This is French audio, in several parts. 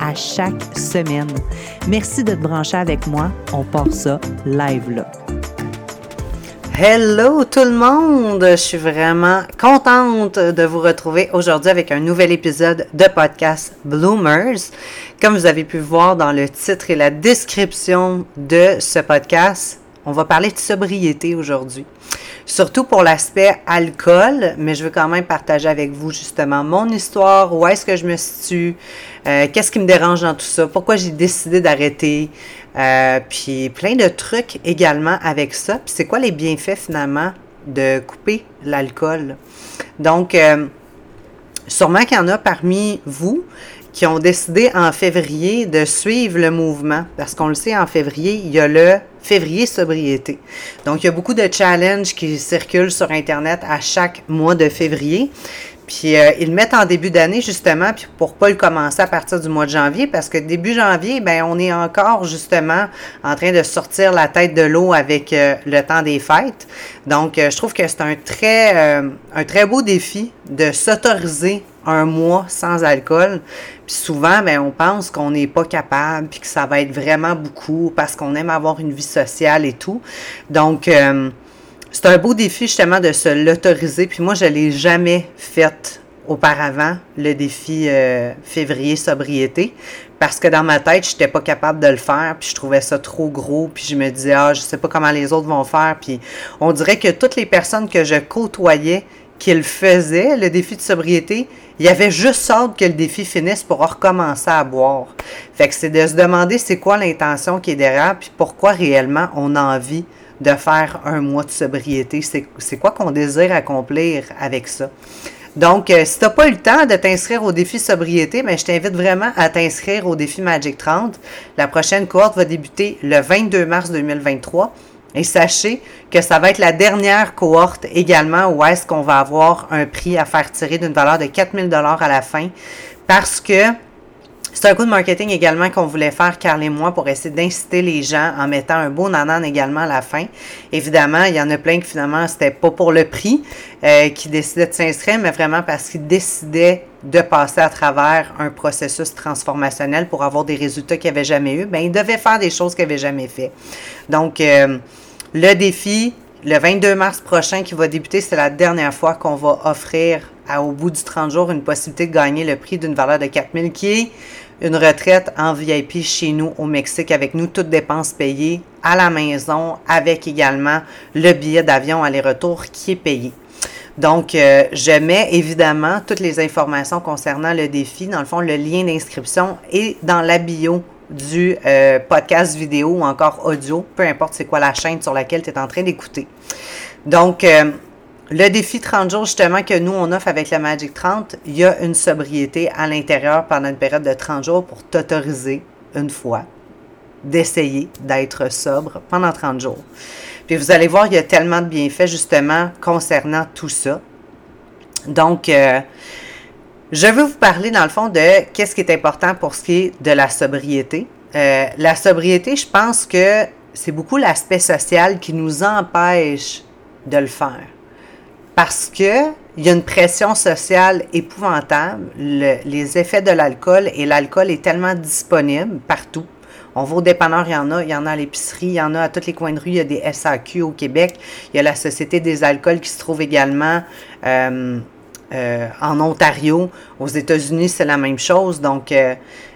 à chaque semaine. Merci de te brancher avec moi. On part ça live là. Hello tout le monde! Je suis vraiment contente de vous retrouver aujourd'hui avec un nouvel épisode de podcast Bloomers. Comme vous avez pu voir dans le titre et la description de ce podcast, on va parler de sobriété aujourd'hui surtout pour l'aspect alcool, mais je veux quand même partager avec vous justement mon histoire, où est-ce que je me situe, euh, qu'est-ce qui me dérange dans tout ça, pourquoi j'ai décidé d'arrêter, euh, puis plein de trucs également avec ça, puis c'est quoi les bienfaits finalement de couper l'alcool? Donc, euh, sûrement qu'il y en a parmi vous qui ont décidé en février de suivre le mouvement, parce qu'on le sait, en février, il y a le février sobriété. Donc, il y a beaucoup de challenges qui circulent sur Internet à chaque mois de février. Puis euh, ils le mettent en début d'année justement, puis pour pas le commencer à partir du mois de janvier, parce que début janvier, ben on est encore justement en train de sortir la tête de l'eau avec euh, le temps des fêtes. Donc euh, je trouve que c'est un très un très beau défi de s'autoriser un mois sans alcool. Puis souvent, ben, on pense qu'on n'est pas capable, puis que ça va être vraiment beaucoup parce qu'on aime avoir une vie sociale et tout. Donc, c'est un beau défi justement de se l'autoriser. Puis moi, je ne l'ai jamais fait auparavant, le défi euh, février sobriété, parce que dans ma tête, je n'étais pas capable de le faire, puis je trouvais ça trop gros, puis je me disais, ah, je sais pas comment les autres vont faire. Puis on dirait que toutes les personnes que je côtoyais qui le faisaient, le défi de sobriété, il y avait juste hâte que le défi finisse pour recommencer à boire. Fait que c'est de se demander c'est quoi l'intention qui est derrière, puis pourquoi réellement on a envie de faire un mois de sobriété. C'est quoi qu'on désire accomplir avec ça? Donc, euh, si tu n'as pas eu le temps de t'inscrire au défi sobriété, mais ben, je t'invite vraiment à t'inscrire au défi Magic 30. La prochaine cohorte va débuter le 22 mars 2023. Et sachez que ça va être la dernière cohorte également où est-ce qu'on va avoir un prix à faire tirer d'une valeur de 4000 dollars à la fin parce que c'est un coup de marketing également qu'on voulait faire, Carl et moi, pour essayer d'inciter les gens en mettant un beau nanan également à la fin. Évidemment, il y en a plein qui finalement, c'était pas pour le prix, euh, qui décidaient de s'inscrire, mais vraiment parce qu'ils décidaient de passer à travers un processus transformationnel pour avoir des résultats qu'ils n'avaient jamais eu. Ben, ils devaient faire des choses qu'ils n'avaient jamais fait. Donc, euh, le défi, le 22 mars prochain qui va débuter, c'est la dernière fois qu'on va offrir au bout du 30 jours une possibilité de gagner le prix d'une valeur de 4000 qui est une retraite en VIP chez nous au Mexique avec nous, toutes dépenses payées à la maison avec également le billet d'avion aller-retour qui est payé. Donc, euh, je mets évidemment toutes les informations concernant le défi. Dans le fond, le lien d'inscription est dans la bio du euh, podcast vidéo ou encore audio, peu importe c'est quoi la chaîne sur laquelle tu es en train d'écouter. Donc, euh, le défi 30 jours, justement, que nous, on offre avec la Magic 30, il y a une sobriété à l'intérieur pendant une période de 30 jours pour t'autoriser une fois d'essayer d'être sobre pendant 30 jours. Puis vous allez voir, il y a tellement de bienfaits, justement, concernant tout ça. Donc, euh, je veux vous parler, dans le fond, de qu'est-ce qui est important pour ce qui est de la sobriété. Euh, la sobriété, je pense que c'est beaucoup l'aspect social qui nous empêche de le faire parce que il y a une pression sociale épouvantable. les effets de l'alcool et l'alcool est tellement disponible partout. On va au dépanneur, il y en a, il y en a à l'épicerie, il y en a à tous les coins de rue, il y a des SAQ au Québec, il y a la Société des alcools qui se trouve également euh, euh, en Ontario. Aux États-Unis, c'est la même chose. Donc, euh,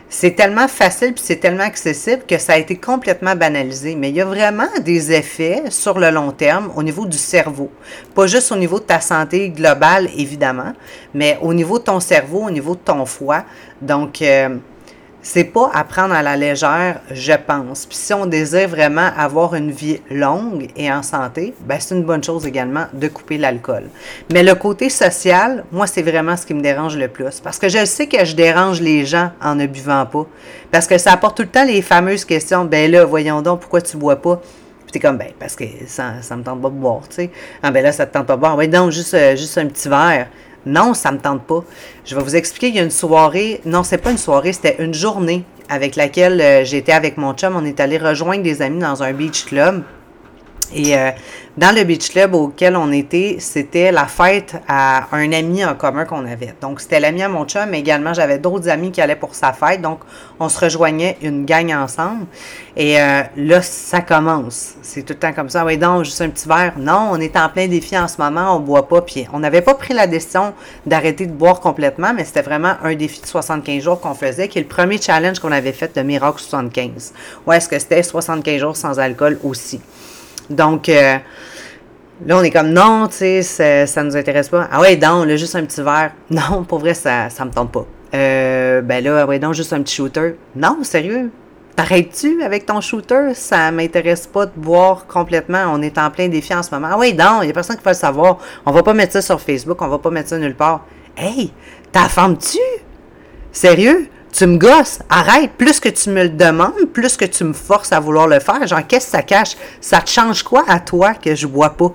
c'est tellement facile puis c'est tellement accessible que ça a été complètement banalisé. Mais il y a vraiment des effets sur le long terme au niveau du cerveau. Pas juste au niveau de ta santé globale, évidemment, mais au niveau de ton cerveau, au niveau de ton foie. Donc, euh, c'est pas à prendre à la légère, je pense. Puis si on désire vraiment avoir une vie longue et en santé, ben c'est une bonne chose également de couper l'alcool. Mais le côté social, moi, c'est vraiment ce qui me dérange le plus. Parce que je sais que je dérange les gens en ne buvant pas. Parce que ça apporte tout le temps les fameuses questions. Ben là, voyons donc, pourquoi tu bois pas? Puis comme, ben, parce que ça, ça me tente pas de boire, tu sais. Ah, ben là, ça te tente pas de boire. Ben donc, juste, euh, juste un petit verre. Non, ça me tente pas. Je vais vous expliquer, il y a une soirée, non, c'est pas une soirée, c'était une journée avec laquelle euh, j'étais avec mon chum. On est allé rejoindre des amis dans un beach club. Et euh, dans le beach club auquel on était, c'était la fête à un ami en commun qu'on avait. Donc, c'était l'ami à mon chum, mais également, j'avais d'autres amis qui allaient pour sa fête. Donc, on se rejoignait une gang ensemble. Et euh, là, ça commence. C'est tout le temps comme ça. Oui, donc, juste un petit verre. Non, on est en plein défi en ce moment, on boit pas. Puis, on n'avait pas pris la décision d'arrêter de boire complètement, mais c'était vraiment un défi de 75 jours qu'on faisait, qui est le premier challenge qu'on avait fait de Miracle 75. Ouais, est-ce que c'était 75 jours sans alcool aussi? Donc, euh, là, on est comme, non, tu sais, ça, ça nous intéresse pas. Ah ouais, donc, là, juste un petit verre. Non, pour vrai, ça, ça me tente pas. Euh, ben là, ah ouais, donc, juste un petit shooter. Non, sérieux? T'arrêtes-tu avec ton shooter? Ça m'intéresse pas de boire complètement. On est en plein défi en ce moment. Ah oui, donc, il y a personne qui peut le savoir. On va pas mettre ça sur Facebook, on va pas mettre ça nulle part. Hey, ta femme-tu? Sérieux? Tu me gosses, arrête. Plus que tu me le demandes, plus que tu me forces à vouloir le faire. Genre, qu'est-ce que ça cache? Ça te change quoi à toi que je bois pas?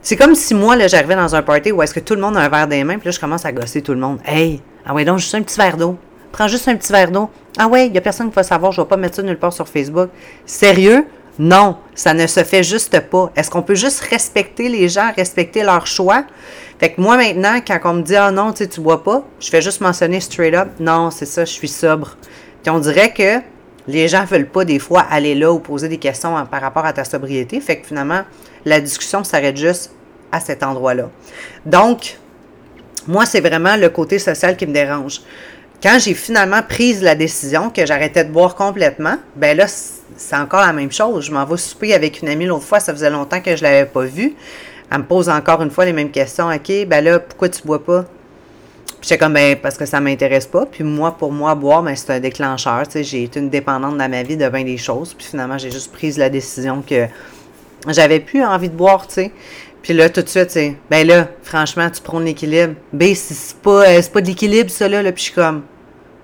C'est comme si moi, là, j'arrivais dans un party où est-ce que tout le monde a un verre des mains, puis là, je commence à gosser tout le monde. Hey, ah ouais, donc juste un petit verre d'eau. Prends juste un petit verre d'eau. Ah ouais, il n'y a personne qui va savoir, je ne vais pas mettre ça nulle part sur Facebook. Sérieux? Non, ça ne se fait juste pas. Est-ce qu'on peut juste respecter les gens, respecter leur choix? Fait que moi, maintenant, quand on me dit, ah non, tu sais, tu bois pas, je fais juste mentionner straight up, non, c'est ça, je suis sobre. Puis on dirait que les gens veulent pas des fois aller là ou poser des questions par rapport à ta sobriété. Fait que finalement, la discussion s'arrête juste à cet endroit-là. Donc, moi, c'est vraiment le côté social qui me dérange. Quand j'ai finalement pris la décision que j'arrêtais de boire complètement, ben là, c'est encore la même chose. Je m'en vais souper avec une amie l'autre fois, ça faisait longtemps que je l'avais pas vue. Elle me pose encore une fois les mêmes questions. OK, ben là, pourquoi tu bois pas? Puis j'étais comme, ben, parce que ça m'intéresse pas. Puis moi, pour moi, boire, ben, c'est un déclencheur. J'ai été une dépendante dans ma vie de bien des choses. Puis finalement, j'ai juste pris la décision que j'avais plus envie de boire. Puis là, tout de suite, c'est, ben là, franchement, tu prends l'équilibre. Ben, c'est pas, euh, c'est pas de l'équilibre, ça, là. là. Puis je suis comme,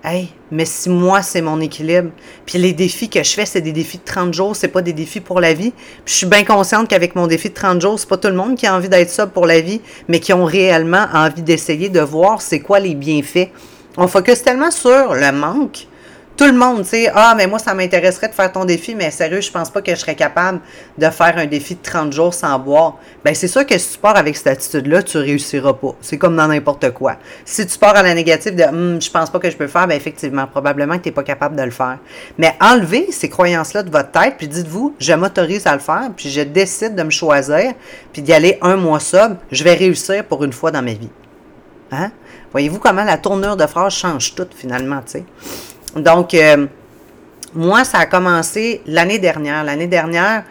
Hey, mais si moi, c'est mon équilibre, puis les défis que je fais, c'est des défis de 30 jours, c'est pas des défis pour la vie. Puis je suis bien consciente qu'avec mon défi de 30 jours, c'est pas tout le monde qui a envie d'être ça pour la vie, mais qui ont réellement envie d'essayer de voir c'est quoi les bienfaits. On focus tellement sur le manque tout le monde, tu sais, ah, mais moi, ça m'intéresserait de faire ton défi, mais sérieux, je pense pas que je serais capable de faire un défi de 30 jours sans boire. Ben, c'est sûr que si tu pars avec cette attitude-là, tu réussiras pas. C'est comme dans n'importe quoi. Si tu pars à la négative de, hum, je pense pas que je peux le faire, ben, effectivement, probablement que tu n'es pas capable de le faire. Mais enlevez ces croyances-là de votre tête, puis dites-vous, je m'autorise à le faire, puis je décide de me choisir, puis d'y aller un mois sobre, je vais réussir pour une fois dans ma vie. Hein? Voyez-vous comment la tournure de phrase change tout, finalement, tu sais? Donc, euh, moi, ça a commencé l'année dernière. L'année dernière,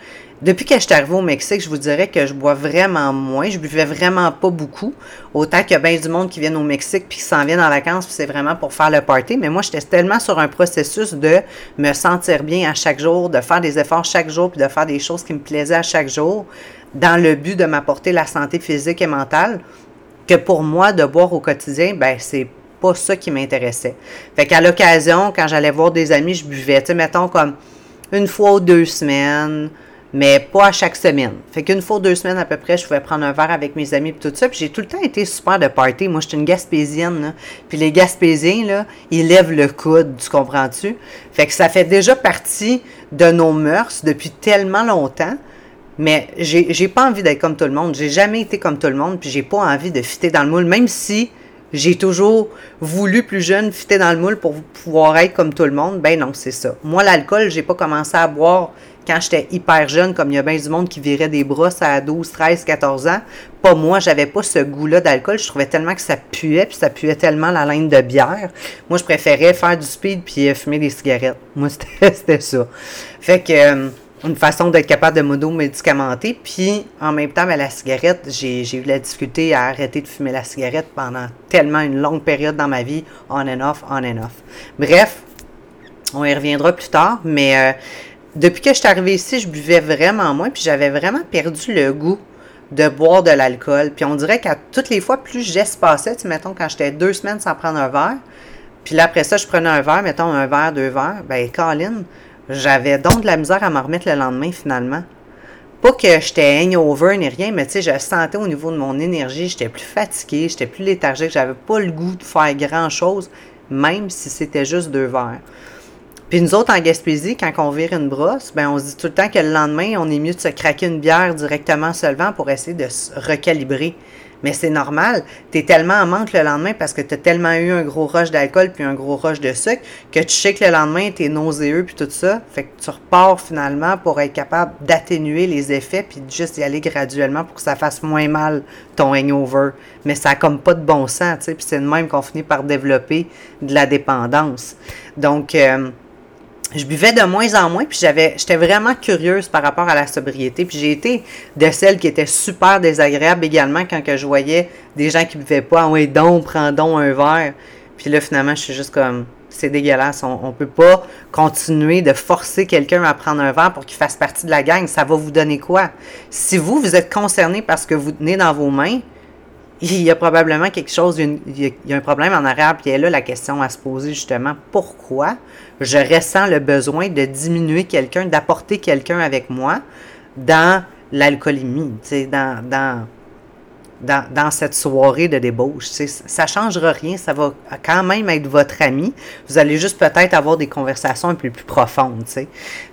depuis que je suis arrivée au Mexique, je vous dirais que je bois vraiment moins. Je buvais vraiment pas beaucoup. Autant qu'il y a bien du monde qui vient au Mexique puis qui s'en vient en vacances, puis c'est vraiment pour faire le party. Mais moi, j'étais tellement sur un processus de me sentir bien à chaque jour, de faire des efforts chaque jour, puis de faire des choses qui me plaisaient à chaque jour, dans le but de m'apporter la santé physique et mentale, que pour moi, de boire au quotidien, ben c'est pas ça qui m'intéressait. Fait qu'à l'occasion, quand j'allais voir des amis, je buvais, tu sais, mettons comme une fois ou deux semaines, mais pas à chaque semaine. Fait qu'une fois ou deux semaines à peu près, je pouvais prendre un verre avec mes amis et tout ça. Puis j'ai tout le temps été super de party. Moi, j'étais une Gaspésienne, là. Puis les Gaspésiens, là, ils lèvent le coude, tu comprends-tu? Fait que ça fait déjà partie de nos mœurs depuis tellement longtemps. Mais j'ai, pas envie d'être comme tout le monde. J'ai jamais été comme tout le monde, puis j'ai pas envie de fitter dans le moule, même si j'ai toujours voulu plus jeune fitter dans le moule pour pouvoir être comme tout le monde. Ben non, c'est ça. Moi, l'alcool, j'ai pas commencé à boire quand j'étais hyper jeune, comme il y a bien du monde qui virait des brosses à 12, 13, 14 ans. Pas moi, j'avais pas ce goût-là d'alcool. Je trouvais tellement que ça puait, puis ça puait tellement la laine de bière. Moi, je préférais faire du speed puis euh, fumer des cigarettes. Moi, c'était ça. Fait que... Une façon d'être capable de modo-médicamenter. Puis, en même temps, ben, la cigarette, j'ai eu la difficulté à arrêter de fumer la cigarette pendant tellement une longue période dans ma vie, on and off, on and off. Bref, On y reviendra plus tard, mais euh, depuis que je suis arrivée ici, je buvais vraiment moins, puis j'avais vraiment perdu le goût de boire de l'alcool. Puis on dirait qu'à toutes les fois, plus j'espacais, tu mettons, quand j'étais deux semaines sans prendre un verre, puis là, après ça, je prenais un verre, mettons un verre, deux verres, ben, Colin, j'avais donc de la misère à me remettre le lendemain, finalement. Pas que j'étais hangover ni rien, mais tu sais, je sentais au niveau de mon énergie, j'étais plus fatiguée, j'étais plus léthargique, j'avais pas le goût de faire grand-chose, même si c'était juste deux verres. Puis nous autres, en Gaspésie, quand on vire une brosse, ben on se dit tout le temps que le lendemain, on est mieux de se craquer une bière directement seulement pour essayer de se recalibrer. Mais c'est normal. Tu es tellement en manque le lendemain parce que tu as tellement eu un gros rush d'alcool puis un gros rush de sucre que tu sais que le lendemain, tu es nauséeux puis tout ça. Fait que tu repars finalement pour être capable d'atténuer les effets puis juste y aller graduellement pour que ça fasse moins mal ton hangover. Mais ça n'a comme pas de bon sens, tu sais. Puis c'est de même qu'on finit par développer de la dépendance. Donc, euh, je buvais de moins en moins, puis j'avais, j'étais vraiment curieuse par rapport à la sobriété. Puis j'ai été de celles qui étaient super désagréables également quand que je voyais des gens qui buvaient pas. Ah oui, donc, prends donc un verre. Puis là, finalement, je suis juste comme, c'est dégueulasse. On ne peut pas continuer de forcer quelqu'un à prendre un verre pour qu'il fasse partie de la gang. Ça va vous donner quoi? Si vous, vous êtes concerné parce que vous tenez dans vos mains, il y a probablement quelque chose, il y a un problème en arrière, puis là la question à se poser justement, pourquoi je ressens le besoin de diminuer quelqu'un, d'apporter quelqu'un avec moi dans l'alcoolémie, dans, dans, dans, dans, cette soirée de débauche. Ça ne changera rien, ça va quand même être votre ami. Vous allez juste peut-être avoir des conversations un peu plus profondes.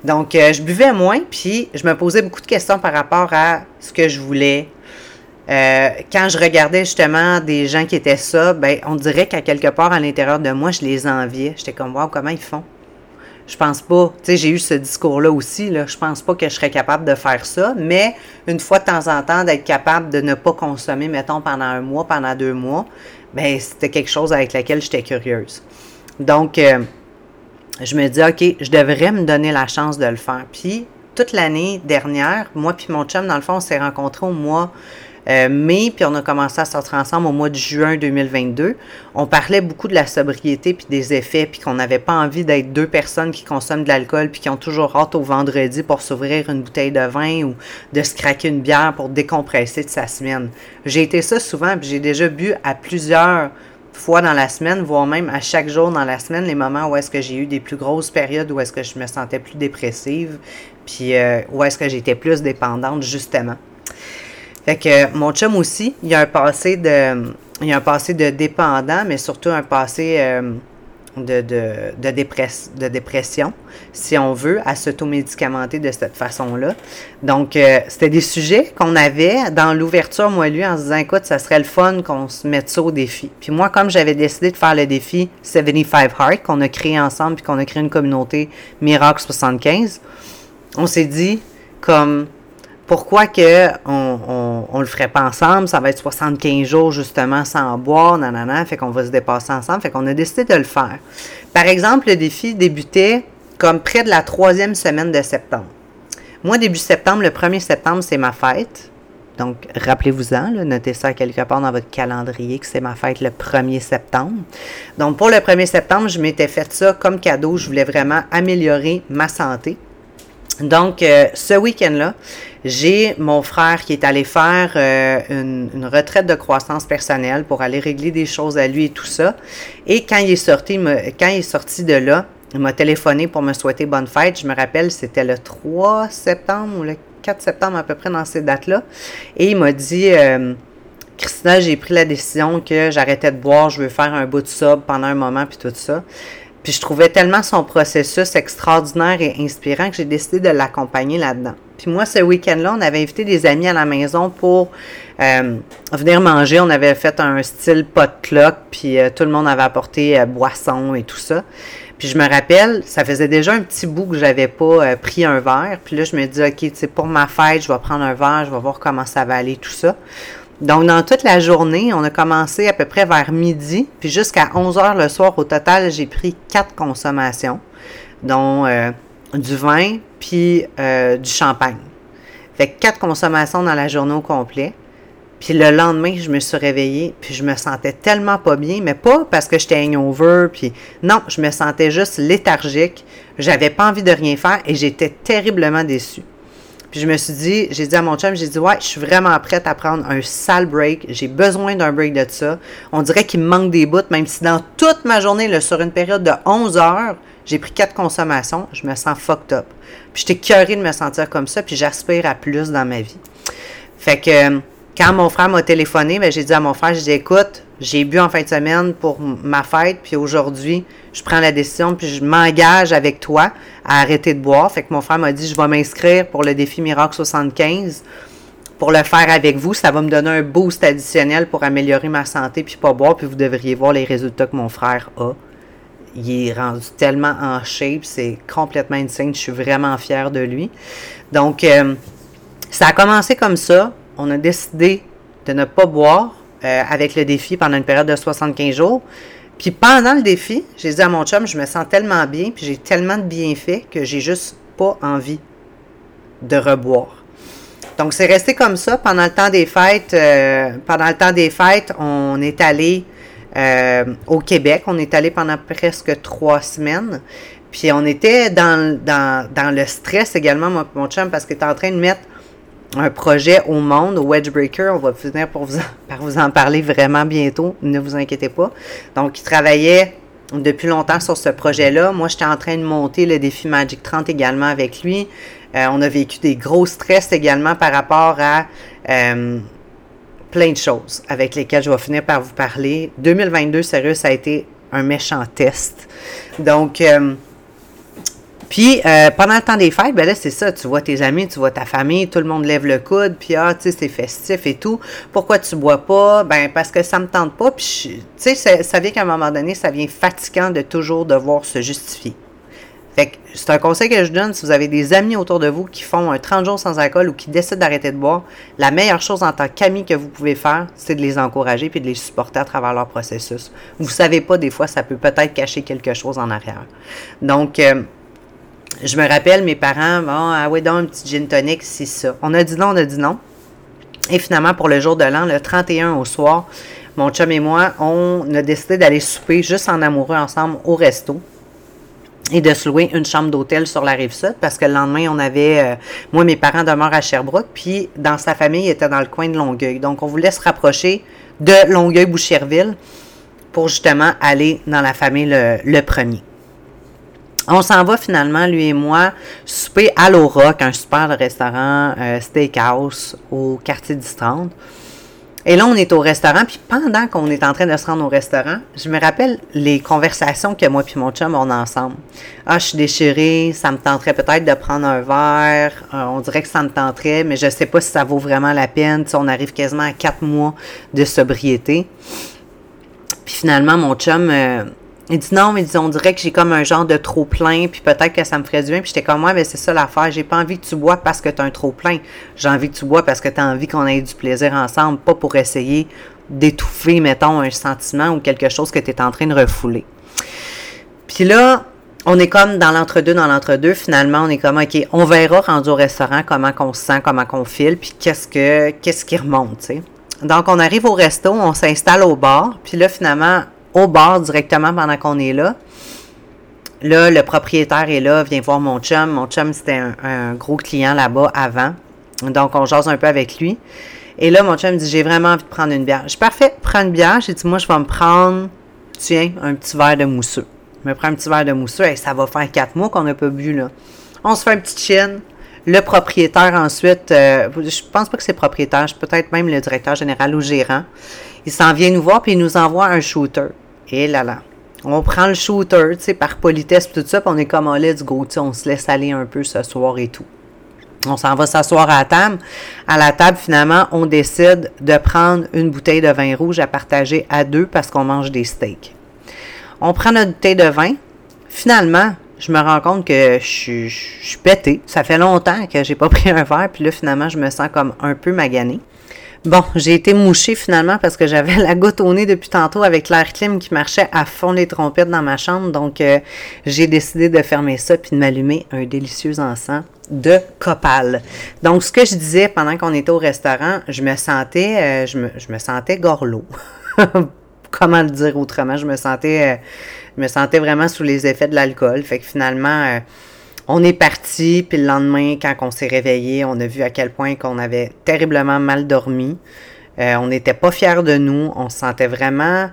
Donc, euh, je buvais moins, puis je me posais beaucoup de questions par rapport à ce que je voulais, euh, quand je regardais justement des gens qui étaient ça, ben, on dirait qu'à quelque part à l'intérieur de moi, je les enviais. J'étais comme, wow, comment ils font? Je pense pas, tu sais, j'ai eu ce discours-là aussi, là, je pense pas que je serais capable de faire ça, mais une fois de temps en temps, d'être capable de ne pas consommer, mettons, pendant un mois, pendant deux mois, ben, c'était quelque chose avec laquelle j'étais curieuse. Donc, euh, je me dis, OK, je devrais me donner la chance de le faire. Puis, toute l'année dernière, moi puis mon chum, dans le fond, on s'est rencontrés au mois euh, mai, puis on a commencé à sortir ensemble au mois de juin 2022. On parlait beaucoup de la sobriété puis des effets, puis qu'on n'avait pas envie d'être deux personnes qui consomment de l'alcool puis qui ont toujours hâte au vendredi pour s'ouvrir une bouteille de vin ou de se craquer une bière pour décompresser de sa semaine. J'ai été ça souvent, puis j'ai déjà bu à plusieurs fois dans la semaine, voire même à chaque jour dans la semaine, les moments où est-ce que j'ai eu des plus grosses périodes où est-ce que je me sentais plus dépressive, puis euh, où est-ce que j'étais plus dépendante justement. Fait que mon chum aussi, il a un passé de, il a un passé de dépendant, mais surtout un passé euh, de, de, de, de, dépression, si on veut, à s'automédicamenter de cette façon-là. Donc, euh, c'était des sujets qu'on avait dans l'ouverture, moi, lui, en se disant, écoute, ça serait le fun qu'on se mette ça au défi. Puis moi, comme j'avais décidé de faire le défi 75 Heart, qu'on a créé ensemble, puis qu'on a créé une communauté Miracle 75, on s'est dit, comme pourquoi que on, le ferait pas ensemble? Ça va être 75 jours justement sans boire, nanana, fait qu'on va se dépasser ensemble, fait qu'on a décidé de le faire. Par exemple, le défi débutait comme près de la troisième semaine de septembre. Moi, début septembre, le 1er septembre, c'est ma fête. Donc, rappelez-vous-en, notez ça quelque part dans votre calendrier que c'est ma fête le 1er septembre. Donc, pour le 1er septembre, je m'étais fait ça comme cadeau. Je voulais vraiment améliorer ma santé. Donc, euh, ce week-end-là, j'ai mon frère qui est allé faire euh, une, retraite de croissance personnelle pour aller régler des choses à lui et tout ça. Et quand il est sorti, quand il est sorti de là, il m'a téléphoné pour me souhaiter bonne fête. Je me rappelle, c'était le 3 septembre ou le 4 septembre à peu près dans ces dates-là. Et il m'a dit, euh, Christina, j'ai pris la décision que j'arrêtais de boire, je veux faire un bout de sub pendant un moment, puis tout ça. Puis je trouvais tellement son processus extraordinaire et inspirant que j'ai décidé de l'accompagner là-dedans. Puis moi, ce week-end-là, on avait invité des amis à la maison pour euh, venir manger. On avait fait un style pot-clock, puis euh, tout le monde avait apporté euh, boisson et tout ça. Puis je me rappelle, ça faisait déjà un petit bout que j'avais pas pris un verre. Puis là, je me dis, OK, c'est pour ma fête, je vais prendre un verre, je vais voir comment ça va aller, tout ça. Donc, dans toute la journée, on a commencé à peu près vers midi, puis jusqu'à 11 heures le soir, au total, j'ai pris quatre consommations, dont du vin, puis du champagne. Fait quatre consommations dans la journée au complet. Puis le lendemain, je me suis réveillée, puis je me sentais tellement pas bien, mais pas parce que j'étais hangover, puis non, je me sentais juste léthargique. J'avais pas envie de rien faire et j'étais terriblement déçue. Puis je me suis dit, j'ai dit à mon chum, j'ai dit, ouais, je suis vraiment prête à prendre un sale break. J'ai besoin d'un break de ça. On dirait qu'il me manque des bouts, même si dans toute ma journée, là, sur une période de 11 heures, j'ai pris quatre consommations, je me sens fucked up. Puis j'étais curée de me sentir comme ça, puis j'aspire à plus dans ma vie. Fait que quand mon frère m'a téléphoné, ben, j'ai dit à mon frère, j'ai dit, écoute, j'ai bu en fin de semaine pour ma fête, puis aujourd'hui, je prends la décision, puis je m'engage avec toi à arrêter de boire. Fait que mon frère m'a dit, je vais m'inscrire pour le défi Miracle 75 pour le faire avec vous. Ça va me donner un boost additionnel pour améliorer ma santé, puis pas boire, puis vous devriez voir les résultats que mon frère a. Il est rendu tellement en shape, c'est complètement insane. Je suis vraiment fière de lui. Donc, euh, ça a commencé comme ça on a décidé de ne pas boire euh, avec le défi pendant une période de 75 jours. Puis pendant le défi, j'ai dit à mon chum, je me sens tellement bien, puis j'ai tellement de bienfaits que j'ai juste pas envie de reboire. Donc c'est resté comme ça pendant le temps des fêtes. Euh, pendant le temps des fêtes, on est allé euh, au Québec. On est allé pendant presque trois semaines. Puis on était dans, dans, le stress également, mon, mon chum, parce qu'il était en train de mettre un projet au monde, au Wedge Breaker. On va finir pour vous par vous en parler vraiment bientôt. Ne vous inquiétez pas. Donc, il travaillait depuis longtemps sur ce projet-là. Moi, j'étais en train de monter le défi Magic 30 également avec lui. Euh, on a vécu des gros stress également par rapport à euh, plein de choses avec lesquelles je vais finir par vous parler. 2022, sérieux, ça a été un méchant test. Donc, euh, puis euh, pendant le temps des fêtes, ben là, c'est ça, tu vois tes amis, tu vois ta famille, tout le monde lève le coude, puis ah, tu sais, c'est festif et tout. Pourquoi tu bois pas? Ben parce que ça me tente pas, puis tu sais, ça, vient qu'à un moment donné, ça vient fatigant de toujours devoir se justifier. Fait que c'est un conseil que je donne si vous avez des amis autour de vous qui font un 30 jours sans alcool ou qui décident d'arrêter de boire, la meilleure chose en tant qu'ami que vous pouvez faire, c'est de les encourager puis de les supporter à travers leur processus. Vous savez pas, des fois, ça peut peut-être cacher quelque chose en arrière. Donc, euh, je me rappelle, mes parents, bon, ah ouais, donc un petit gin tonic, c'est ça. On a dit non, on a dit non. Et finalement, pour le jour de l'an, le 31 au soir, mon chum et moi, on a décidé d'aller souper juste en amoureux ensemble au resto et de se louer une chambre d'hôtel sur la rive sud parce que le lendemain, on avait, euh, moi, mes parents demeurent à Sherbrooke, puis dans sa famille, il était dans le coin de Longueuil. Donc, on voulait se rapprocher de Longueuil-Boucherville pour justement aller dans la famille le premier. On s'en va finalement, lui et moi, souper à l'Aura, un super restaurant euh, steakhouse au quartier du Et là, on est au restaurant, puis pendant qu'on est en train de se rendre au restaurant, je me rappelle les conversations que moi et mon chum ont ensemble. Ah, je suis déchirée, ça me tenterait peut-être de prendre un verre, euh, on dirait que ça me tenterait, mais je sais pas si ça vaut vraiment la peine. on arrive quasiment à quatre mois de sobriété. Puis finalement, mon chum... Euh, il dit non, mais on dirait que j'ai comme un genre de trop plein, puis peut-être que ça me ferait du bien. Puis j'étais comme moi, mais c'est ça l'affaire. J'ai pas envie que tu bois parce que tu as un trop plein. J'ai envie que tu bois parce que tu as envie qu'on ait du plaisir ensemble, pas pour essayer d'étouffer, mettons, un sentiment ou quelque chose que tu es en train de refouler. Puis là, on est comme dans l'entre-deux, dans l'entre-deux. Finalement, on est comme, OK, on verra rendu au restaurant comment qu'on se sent, comment qu'on file, puis qu'est-ce que qu'est-ce qui remonte, tu sais. Donc, on arrive au resto, on s'installe au bar, puis là, finalement, au bar directement pendant qu'on est là. Là, le propriétaire est là, vient voir mon chum. Mon chum, c'était un, gros client là-bas avant. Donc, on jase un peu avec lui. Et là, mon chum dit J'ai vraiment envie de prendre une bière. Je suis parfait, prends une bière. J'ai dit Moi, je vais me prendre, tiens, un petit verre de mousseux. Je me prends un petit verre de mousseux. Et ça va faire quatre mois qu'on n'a pas bu, là. On se fait un petit chin. Le propriétaire, ensuite, euh, je pense pas que c'est propriétaire, peut-être même le directeur général ou gérant. Il s'en vient nous voir puis il nous envoie un shooter. Et là là. On prend le shooter, tu sais, par politesse tout ça, puis on est comme un let's go, on se laisse aller un peu ce soir et tout. On s'en va s'asseoir à la table. À la table, finalement, on décide de prendre une bouteille de vin rouge à partager à deux parce qu'on mange des steaks. On prend notre bouteille de vin. Finalement, je me rends compte que je suis, je Ça fait longtemps que j'ai pas pris un verre, puis là, finalement, je me sens comme un peu maganée. Bon, j'ai été mouchée finalement parce que j'avais la goutte au nez depuis tantôt avec l'air clim qui marchait à fond les trompettes dans ma chambre. Donc, euh, j'ai décidé de fermer ça puis de m'allumer un délicieux encens de copal. Donc, ce que je disais pendant qu'on était au restaurant, je me sentais, euh, je, me, je me sentais gorlot. Comment le dire autrement? Je me sentais, euh, je me sentais vraiment sous les effets de l'alcool. Fait que finalement, on est parti, puis le lendemain, quand on s'est réveillé, on a vu à quel point qu'on avait terriblement mal dormi. Euh, on n'était pas fiers de nous. On se sentait vraiment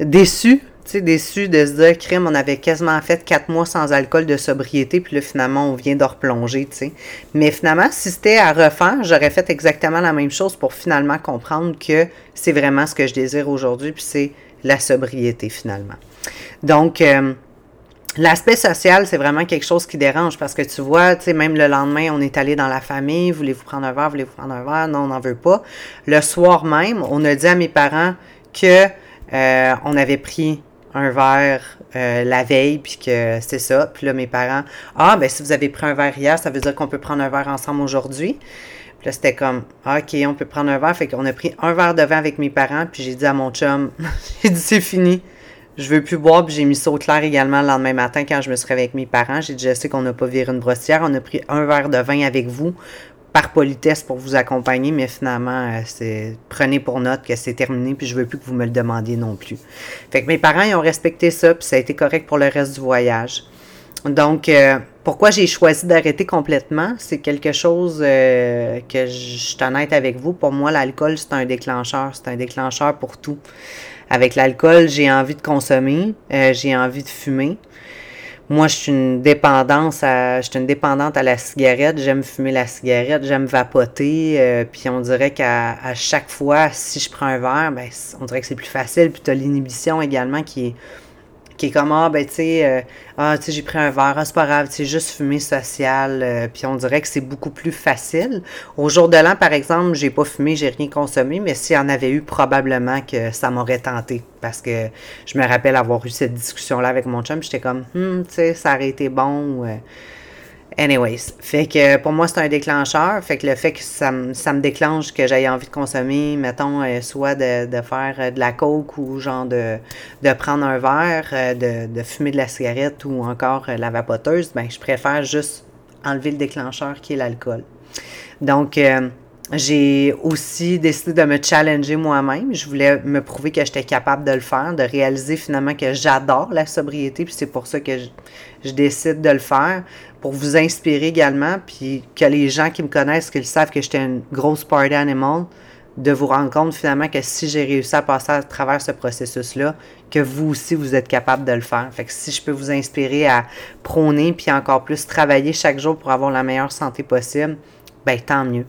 déçus. Tu sais, déçus de se dire, crime, on avait quasiment fait quatre mois sans alcool de sobriété, puis là, finalement, on vient de replonger, tu sais. Mais finalement, si c'était à refaire, j'aurais fait exactement la même chose pour finalement comprendre que c'est vraiment ce que je désire aujourd'hui, puis c'est la sobriété, finalement. Donc, euh, L'aspect social, c'est vraiment quelque chose qui dérange parce que tu vois, tu sais, même le lendemain, on est allé dans la famille, voulez-vous prendre un verre, voulez-vous prendre un verre? Non, on n'en veut pas. Le soir même, on a dit à mes parents que euh, on avait pris un verre euh, la veille, puis que c'est ça. Puis là, mes parents, ah, ben si vous avez pris un verre hier, ça veut dire qu'on peut prendre un verre ensemble aujourd'hui. Puis là, c'était comme, ah, OK, on peut prendre un verre. Fait qu'on a pris un verre de vin avec mes parents, puis j'ai dit à mon chum, j'ai dit, c'est fini je veux plus boire, puis j'ai mis ça au clair également le lendemain matin quand je me suis avec mes parents. J'ai dit, je sais qu'on n'a pas viré une brossière, on a pris un verre de vin avec vous par politesse pour vous accompagner, mais finalement, euh, c'est prenez pour note que c'est terminé, puis je veux plus que vous me le demandiez non plus. Fait que mes parents, ils ont respecté ça, puis ça a été correct pour le reste du voyage. Donc, euh, pourquoi j'ai choisi d'arrêter complètement? C'est quelque chose euh, que je suis honnête avec vous. Pour moi, l'alcool, c'est un déclencheur. C'est un déclencheur pour tout. Avec l'alcool, j'ai envie de consommer, euh, j'ai envie de fumer. Moi, je suis une dépendance une dépendante à la cigarette. J'aime fumer la cigarette, j'aime vapoter. Euh, puis on dirait qu'à chaque fois, si je prends un verre, ben, on dirait que c'est plus facile. Puis tu l'inhibition également qui est qui est comme ah ben tu sais euh, ah tu sais j'ai pris un verre ah, c'est pas grave c'est juste fumée sociale euh, puis on dirait que c'est beaucoup plus facile. Au jour de l'an par exemple j'ai pas fumé j'ai rien consommé mais s'il y en avait eu probablement que ça m'aurait tenté. Parce que je me rappelle avoir eu cette discussion là avec mon chum j'étais comme hum tu sais ça aurait été bon euh, Anyways, fait que pour moi, c'est un déclencheur. Fait que le fait que ça, me, déclenche que j'aie envie de consommer, mettons, euh, soit de, faire euh, de la coke ou genre de, de prendre un verre, euh, de, de, fumer de la cigarette ou encore la vapoteuse, ben je préfère juste enlever le déclencheur qui est l'alcool. Donc, j'ai aussi décidé de me challenger moi-même. Je voulais me prouver que j'étais capable de le faire, de réaliser finalement que j'adore la sobriété, puis c'est pour ça que je, décide de le faire, pour vous inspirer également, puis que les gens qui me connaissent, qu'ils savent que j'étais une grosse party animal, de vous rendre compte finalement que si j'ai réussi à passer à travers ce processus-là, que vous aussi, vous êtes capable de le faire. Fait que si je peux vous inspirer à prôner, puis encore plus travailler chaque jour pour avoir la meilleure santé possible, ben tant mieux.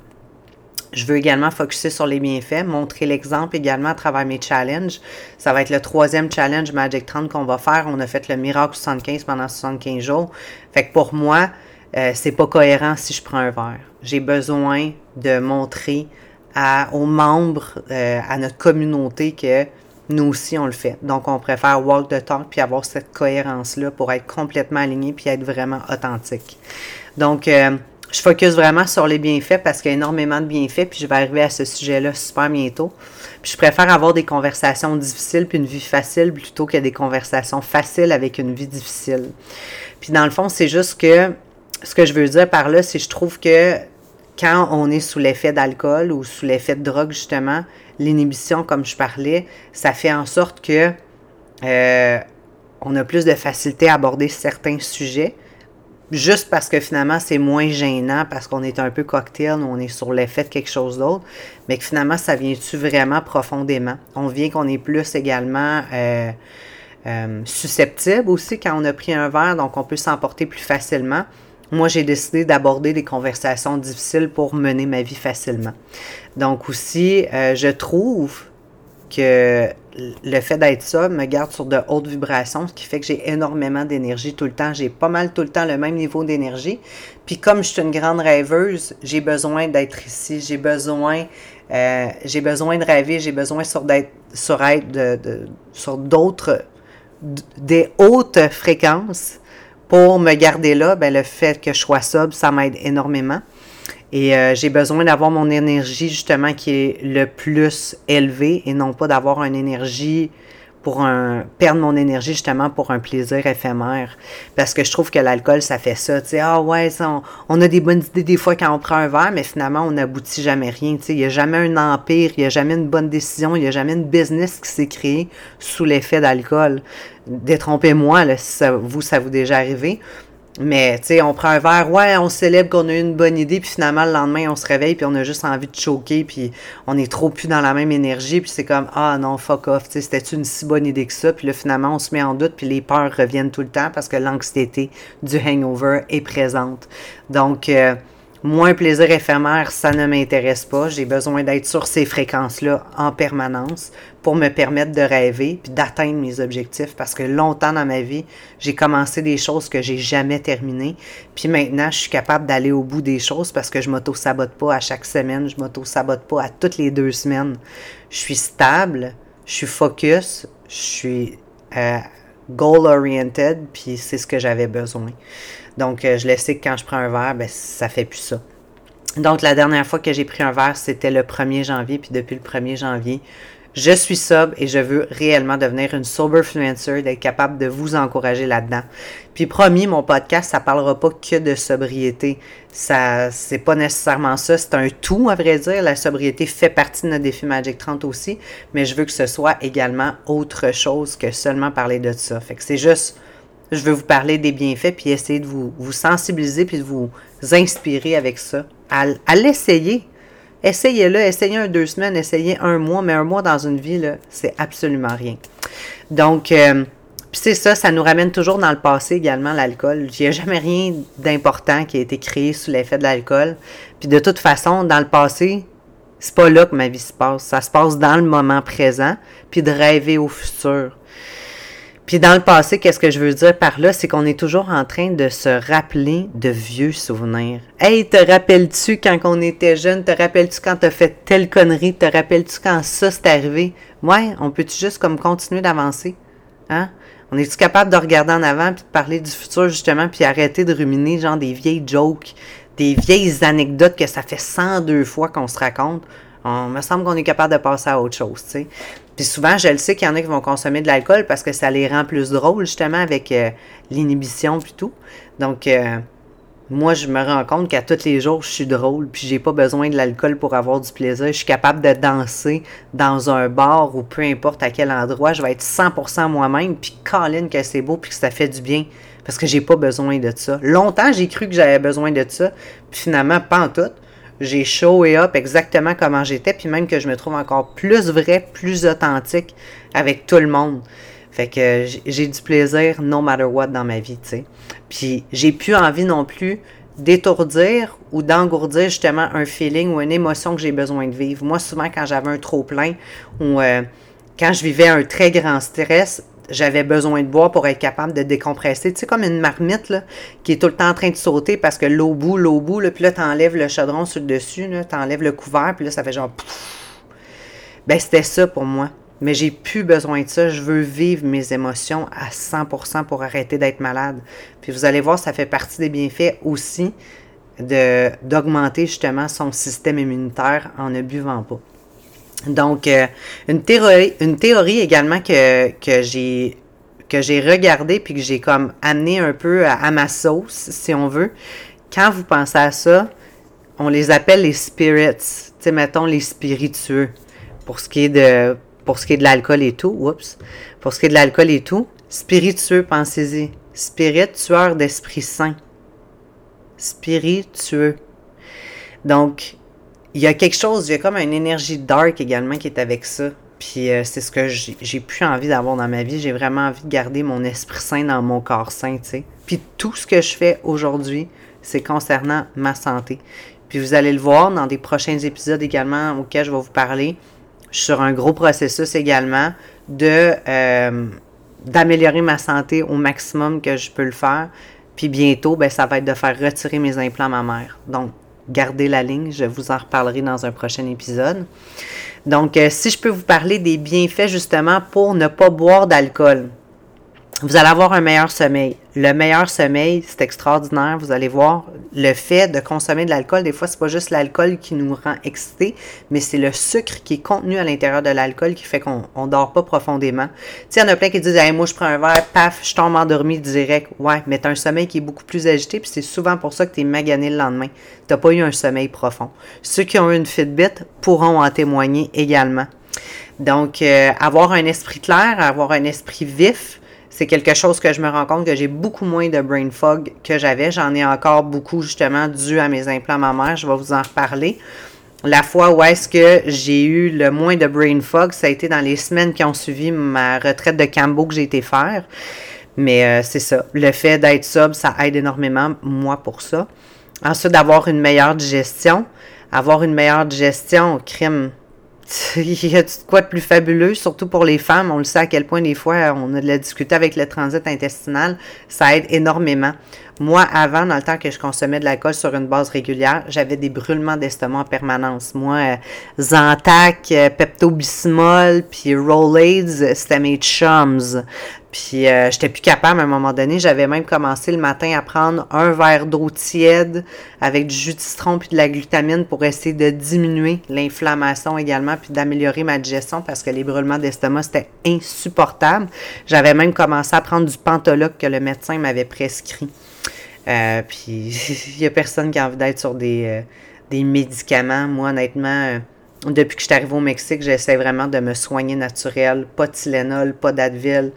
Je veux également focuser sur les bienfaits, montrer l'exemple également à travers mes challenges. Ça va être le troisième challenge Magic 30 qu'on va faire. On a fait le Miracle 75 pendant 75 jours. Fait que pour moi, euh, c'est pas cohérent si je prends un verre. J'ai besoin de montrer à, aux membres, euh, à notre communauté que nous aussi on le fait. Donc on préfère walk the talk puis avoir cette cohérence-là pour être complètement aligné puis être vraiment authentique. Donc, euh, je focus vraiment sur les bienfaits parce qu'il y a énormément de bienfaits, puis je vais arriver à ce sujet-là super bientôt. Puis je préfère avoir des conversations difficiles puis une vie facile plutôt que des conversations faciles avec une vie difficile. Puis dans le fond, c'est juste que ce que je veux dire par là, c'est que je trouve que quand on est sous l'effet d'alcool ou sous l'effet de drogue, justement, l'inhibition, comme je parlais, ça fait en sorte que euh, on a plus de facilité à aborder certains sujets juste parce que finalement c'est moins gênant parce qu'on est un peu cocktail, on est sur l'effet de quelque chose d'autre, mais que finalement ça vient-tu vraiment profondément? On vient qu'on est plus également euh, euh, susceptible aussi quand on a pris un verre, donc on peut s'emporter plus facilement. Moi, j'ai décidé d'aborder des conversations difficiles pour mener ma vie facilement. Donc aussi, euh, je trouve que le fait d'être ça me garde sur de hautes vibrations, ce qui fait que j'ai énormément d'énergie tout le temps. J'ai pas mal tout le temps le même niveau d'énergie. Puis comme je suis une grande rêveuse, j'ai besoin d'être ici. J'ai besoin, euh, de rêver. J'ai besoin sur d'être sur de, sur d'autres des hautes fréquences pour me garder là. Ben le fait que je sois sobre, ça m'aide énormément. Et euh, j'ai besoin d'avoir mon énergie justement qui est le plus élevée et non pas d'avoir une énergie pour un perdre mon énergie justement pour un plaisir éphémère. Parce que je trouve que l'alcool ça fait ça tu sais. Ah ouais ça, on, a des bonnes idées des fois quand on prend un verre mais finalement on n'aboutit jamais rien tu sais. Il y a jamais un empire il y a jamais une bonne décision il y a jamais une business qui s'est créée sous l'effet d'alcool. Détrompez-moi si ça, vous ça vous déjà arrivé mais, tu sais, on prend un verre, ouais, on célèbre qu'on a eu une bonne idée, puis finalement, le lendemain, on se réveille, puis on a juste envie de choquer, puis on est trop plus dans la même énergie, puis c'est comme, ah non, fuck off, tu sais, c'était une si bonne idée que ça, puis là, finalement, on se met en doute, puis les peurs reviennent tout le temps parce que l'anxiété du hangover est présente. Donc, euh, moins plaisir éphémère, ça ne m'intéresse pas. J'ai besoin d'être sur ces fréquences-là en permanence pour me permettre de rêver puis d'atteindre mes objectifs parce que longtemps dans ma vie, j'ai commencé des choses que j'ai jamais terminées. Puis maintenant, je suis capable d'aller au bout des choses parce que je m'auto-sabote pas à chaque semaine, je m'auto-sabote pas à toutes les deux semaines. Je suis stable, je suis focus, je suis euh, goal-oriented, puis c'est ce que j'avais besoin. Donc, euh, je le sais que quand je prends un verre, ben, ça fait plus ça. Donc, la dernière fois que j'ai pris un verre, c'était le 1er janvier. Puis depuis le 1er janvier, je suis sobre et je veux réellement devenir une sober influencer, d'être capable de vous encourager là-dedans. Puis promis, mon podcast, ça parlera pas que de sobriété. Ça, c'est pas nécessairement ça. C'est un tout, à vrai dire. La sobriété fait partie de notre défi Magic 30 aussi. Mais je veux que ce soit également autre chose que seulement parler de ça. Fait que c'est juste je veux vous parler des bienfaits, puis essayer de vous, vous sensibiliser, puis de vous inspirer avec ça. À, l'essayer. Essayez-le, essayez un deux semaines, essayez un mois, mais un mois dans une vie, c'est absolument rien. Donc, euh, c'est ça, ça nous ramène toujours dans le passé également, l'alcool. Il n'y a jamais rien d'important qui a été créé sous l'effet de l'alcool. Puis de toute façon, dans le passé, c'est pas là que ma vie se passe. Ça se passe dans le moment présent, puis de rêver au futur. Puis dans le passé, qu'est-ce que je veux dire par là, c'est qu'on est toujours en train de se rappeler de vieux souvenirs. Hey, te rappelles-tu quand on était jeune? Te rappelles-tu quand t'as fait telle connerie? Te rappelles-tu quand ça s'est arrivé? Ouais, on peut-tu juste comme continuer d'avancer? Hein? On est-tu capable de regarder en avant puis de parler du futur justement puis arrêter de ruminer genre des vieilles jokes, des vieilles anecdotes que ça fait 102 fois qu'on se raconte? On me semble qu'on est capable de passer à autre chose, tu sais. Puis souvent, je le sais qu'il y en a qui vont consommer de l'alcool parce que ça les rend plus drôles, justement, avec euh, l'inhibition et tout. Donc, euh, moi, je me rends compte qu'à tous les jours, je suis drôle, puis j'ai pas besoin de l'alcool pour avoir du plaisir. Je suis capable de danser dans un bar ou peu importe à quel endroit. Je vais être 100% moi-même, puis Colin, que c'est beau, puis que ça fait du bien. Parce que j'ai pas besoin de ça. Longtemps, j'ai cru que j'avais besoin de ça, puis finalement, pas en tout j'ai show et up exactement comment j'étais, puis même que je me trouve encore plus vrai, plus authentique avec tout le monde. Fait que j'ai du plaisir no matter what dans ma vie, tu sais. Puis j'ai plus envie non plus d'étourdir ou d'engourdir justement un feeling ou une émotion que j'ai besoin de vivre. Moi, souvent, quand j'avais un trop-plein ou euh, quand je vivais un très grand stress, j'avais besoin de boire pour être capable de décompresser. Tu sais, comme une marmite qui est tout le temps en train de sauter parce que l'eau bout, l'eau bout, là, puis là, t'enlèves le chaudron sur le dessus, t'enlèves le couvert, puis là, ça fait genre... Ben, c'était ça pour moi. Mais j'ai plus besoin de ça. Je veux vivre mes émotions à 100% pour arrêter d'être malade. Puis vous allez voir, ça fait partie des bienfaits aussi d'augmenter justement son système immunitaire en ne buvant pas. Donc, euh, une, théorie, également que, j'ai que j'ai puis que j'ai comme amené un peu à, ma sauce, si on veut. Quand vous pensez à ça, on les appelle les spirits, tu sais, mettons les spiritueux, pour ce qui est de, pour ce qui est de l'alcool et tout, oups, pour ce qui est de l'alcool et tout, spiritueux, pensez-y, spirit, tueur d'esprit saint, spiritueux. Donc, il y a quelque chose, il y a comme une énergie dark également qui est avec ça. Puis euh, c'est ce que j'ai plus envie d'avoir dans ma vie. J'ai vraiment envie de garder mon esprit sain dans mon corps sain, tu sais. Puis tout ce que je fais aujourd'hui, c'est concernant ma santé. Puis vous allez le voir dans des prochains épisodes également auxquels je vais vous parler. Sur un gros processus également de euh, d'améliorer ma santé au maximum que je peux le faire. Puis bientôt, ben, ça va être de faire retirer mes implants à ma mère. Donc, gardez la ligne, je vous en reparlerai dans un prochain épisode. Donc, euh, si je peux vous parler des bienfaits justement pour ne pas boire d'alcool. Vous allez avoir un meilleur sommeil. Le meilleur sommeil, c'est extraordinaire. Vous allez voir, le fait de consommer de l'alcool, des fois, c'est pas juste l'alcool qui nous rend excités, mais c'est le sucre qui est contenu à l'intérieur de l'alcool qui fait qu'on ne dort pas profondément. Tu sais, il y en a plein qui disent hey, moi, je prends un verre, paf, je tombe endormi direct. Ouais, mais tu as un sommeil qui est beaucoup plus agité, puis c'est souvent pour ça que tu es magané le lendemain. Tu n'as pas eu un sommeil profond. Ceux qui ont eu une Fitbit pourront en témoigner également. Donc, euh, avoir un esprit clair, avoir un esprit vif, c'est quelque chose que je me rends compte que j'ai beaucoup moins de brain fog que j'avais. J'en ai encore beaucoup justement dû à mes implants mammaires. Je vais vous en reparler. La fois où est-ce que j'ai eu le moins de brain fog, ça a été dans les semaines qui ont suivi ma retraite de Cambo que j'ai été faire. Mais euh, c'est ça. Le fait d'être sobre, ça aide énormément, moi, pour ça. Ensuite, d'avoir une meilleure digestion. Avoir une meilleure digestion, crime, il y a quoi de plus fabuleux, surtout pour les femmes. On le sait à quel point des fois on a de la difficulté avec le transit intestinal. Ça aide énormément. Moi, avant, dans le temps que je consommais de l'alcool sur une base régulière, j'avais des brûlements d'estomac en permanence. Moi, euh, Zantac, euh, Pepto-Bismol, puis Rolaids, c'était mes chums. Puis euh, j'étais plus capable à un moment donné. J'avais même commencé le matin à prendre un verre d'eau tiède avec du jus de citron puis de la glutamine pour essayer de diminuer l'inflammation également puis d'améliorer ma digestion parce que les brûlements d'estomac c'était insupportable. J'avais même commencé à prendre du pantoloc que le médecin m'avait prescrit. Euh, puis il n'y a personne qui a envie d'être sur des, euh, des médicaments. Moi, honnêtement, depuis que je suis arrivée au Mexique, j'essaie vraiment de me soigner naturel. Pas de Tylenol, pas d'Advil,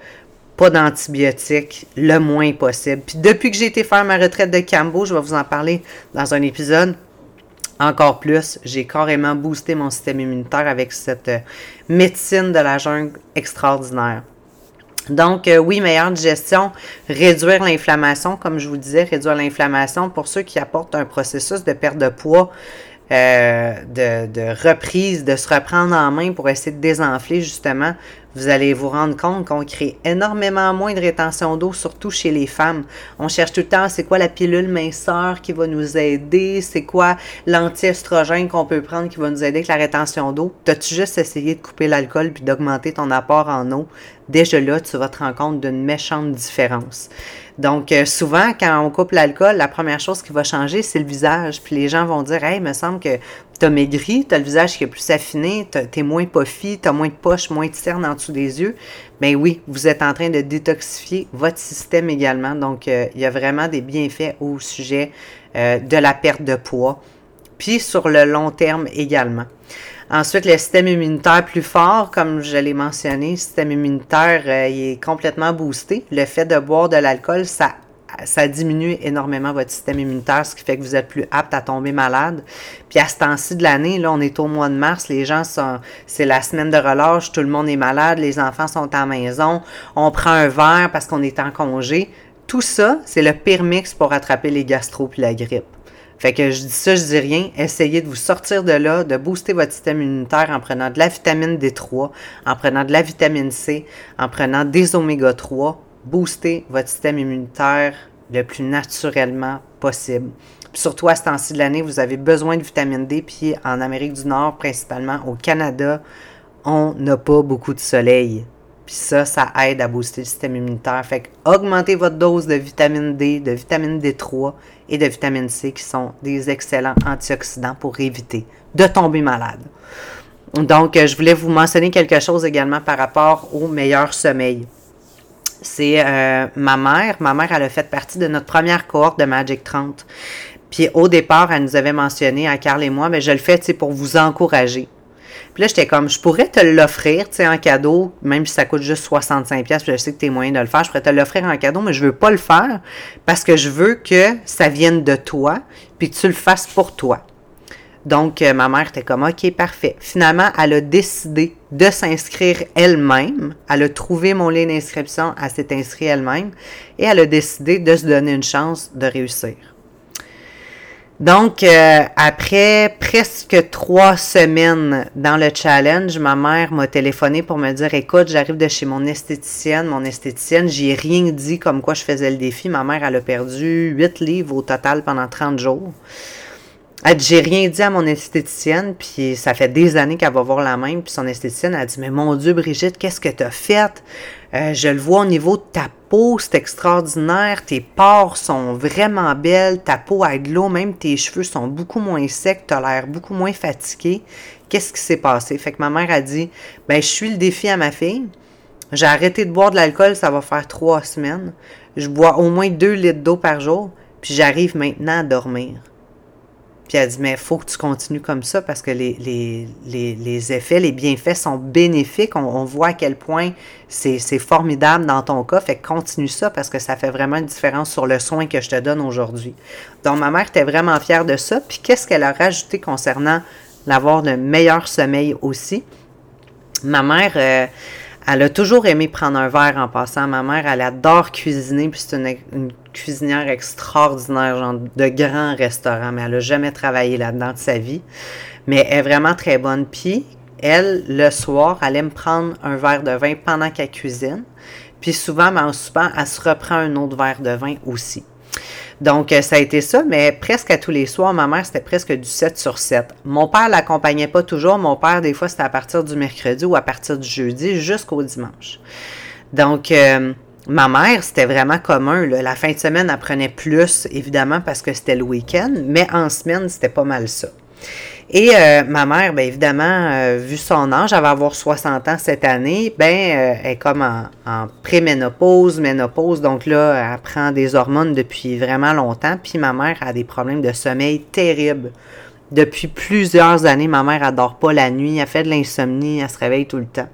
pas d'antibiotiques, le moins possible. Puis depuis que j'ai été faire ma retraite de Cambo, je vais vous en parler dans un épisode encore plus. J'ai carrément boosté mon système immunitaire avec cette euh, médecine de la jungle extraordinaire. Donc, euh, oui, meilleure digestion, réduire l'inflammation, comme je vous disais, réduire l'inflammation pour ceux qui apportent un processus de perte de poids, euh, de, de, reprise, de se reprendre en main pour essayer de désenfler justement vous allez vous rendre compte qu'on crée énormément moins de rétention d'eau, surtout chez les femmes. On cherche tout le temps, c'est quoi la pilule minceur qui va nous aider, c'est quoi l'anti-estrogène qu'on peut prendre qui va nous aider avec la rétention d'eau? T'as-tu juste essayé de couper l'alcool puis d'augmenter ton apport en eau? Déjà là, tu vas te rendre compte d'une méchante différence. Donc, euh, souvent, quand on coupe l'alcool, la première chose qui va changer, c'est le visage. Puis les gens vont dire, hey, il me semble que t'as maigri, t'as le visage qui est plus affiné, t'es moins puffy, t'as moins de poches, moins de cernes en dessous des yeux. Ben oui, vous êtes en train de détoxifier votre système également. Donc, euh, il y a vraiment des bienfaits au sujet euh, de la perte de poids. Puis sur le long terme également. Ensuite, le système immunitaire plus fort, comme je l'ai mentionné, le système immunitaire euh, il est complètement boosté. Le fait de boire de l'alcool, ça ça diminue énormément votre système immunitaire, ce qui fait que vous êtes plus apte à tomber malade. Puis à ce temps-ci de l'année, là, on est au mois de mars, les gens sont, c'est la semaine de relâche, tout le monde est malade, les enfants sont à la maison, on prend un verre parce qu'on est en congé. Tout ça, c'est le pire mix pour attraper les gastro puis la grippe. Fait que je dis ça, je dis rien. Essayez de vous sortir de là, de booster votre système immunitaire en prenant de la vitamine D3, en prenant de la vitamine C, en prenant des oméga 3 booster votre système immunitaire le plus naturellement possible. surtout à ce temps-ci de l'année, vous avez besoin de vitamine D. Puis en Amérique du Nord, principalement au Canada, on n'a pas beaucoup de soleil. Puis ça, ça aide à booster le système immunitaire. Fait que augmentez votre dose de vitamine D, de vitamine D3 et de vitamine C qui sont des excellents antioxydants pour éviter de tomber malade. Donc, je voulais vous mentionner quelque chose également par rapport au meilleur sommeil c'est euh, ma mère. Ma mère, elle a fait partie de notre première cohorte de Magic 30. Puis au départ, elle nous avait mentionné à Carl et moi, mais je le fais pour vous encourager. Puis là, j'étais comme, je pourrais te l'offrir, tu sais, en cadeau, même si ça coûte juste 65$, puis je sais que tu es moyen de le faire, je pourrais te l'offrir en cadeau, mais je veux pas le faire parce que je veux que ça vienne de toi, puis que tu le fasses pour toi. Donc, euh, ma mère était comme, OK, parfait. Finalement, elle a décidé de s'inscrire elle-même. Elle a trouvé mon lien d'inscription, elle s'est inscrite elle-même et elle a décidé de se donner une chance de réussir. Donc, euh, après presque trois semaines dans le challenge, ma mère m'a téléphoné pour me dire, écoute, j'arrive de chez mon esthéticienne. Mon esthéticienne, j'y ai rien dit comme quoi je faisais le défi. Ma mère, elle a perdu 8 livres au total pendant 30 jours. elle j'ai rien dit à mon esthéticienne, puis ça fait des années qu'elle va voir la même, puis son esthéticienne a dit, mais mon Dieu, Brigitte, qu'est-ce que tu as fait? Euh, je le vois au niveau de ta peau, c'est extraordinaire, tes pores sont vraiment belles, ta peau a de l'eau, même tes cheveux sont beaucoup moins secs, tu as l'air beaucoup moins fatigué. Qu'est-ce qui s'est passé? Fait que ma mère a dit, ben je suis le défi à ma fille. J'ai arrêté de boire de l'alcool, ça va faire trois semaines. Je bois au moins deux litres d'eau par jour, puis j'arrive maintenant à dormir. Puis elle dit, mais il faut que tu continues comme ça parce que les, effets, les bienfaits sont bénéfiques. On, voit à quel point c'est formidable dans ton cas. Fait que continue ça parce que ça fait vraiment une différence sur le soin que je te donne aujourd'hui. Donc, ma mère était vraiment fière de ça. Puis qu'est-ce qu'elle a rajouté concernant l'avoir le meilleur sommeil aussi? Ma mère, euh, elle a toujours aimé prendre un verre en passant. Ma mère, elle adore cuisiner, puis c'est une, cuisinière extraordinaire, genre de grands restaurants, mais elle n'a jamais travaillé là-dedans de sa vie. Mais elle est vraiment très bonne. Puis, elle, le soir, elle aime prendre un verre de vin pendant qu'elle cuisine. Puis souvent, mais en soupant, elle se reprend un autre verre de vin aussi. Donc, euh, ça a été ça, mais presque à tous les soirs, ma mère, c'était presque du 7 sur 7. Mon père l'accompagnait pas toujours. Mon père, des fois, c'était à partir du mercredi ou à partir du jeudi jusqu'au dimanche. Donc, euh, ma mère, c'était vraiment commun. La fin de semaine, elle prenait plus, évidemment, parce que c'était le week-end, mais en semaine, c'était pas mal ça. Et euh, ma mère, bien évidemment, euh, vu son âge, elle va avoir 60 ans cette année, ben euh, elle est comme en, en préménopause, ménopause, donc là, elle prend des hormones depuis vraiment longtemps, puis ma mère a des problèmes de sommeil terribles. Depuis plusieurs années, ma mère adore pas la nuit, elle fait de l'insomnie, elle se réveille tout le temps.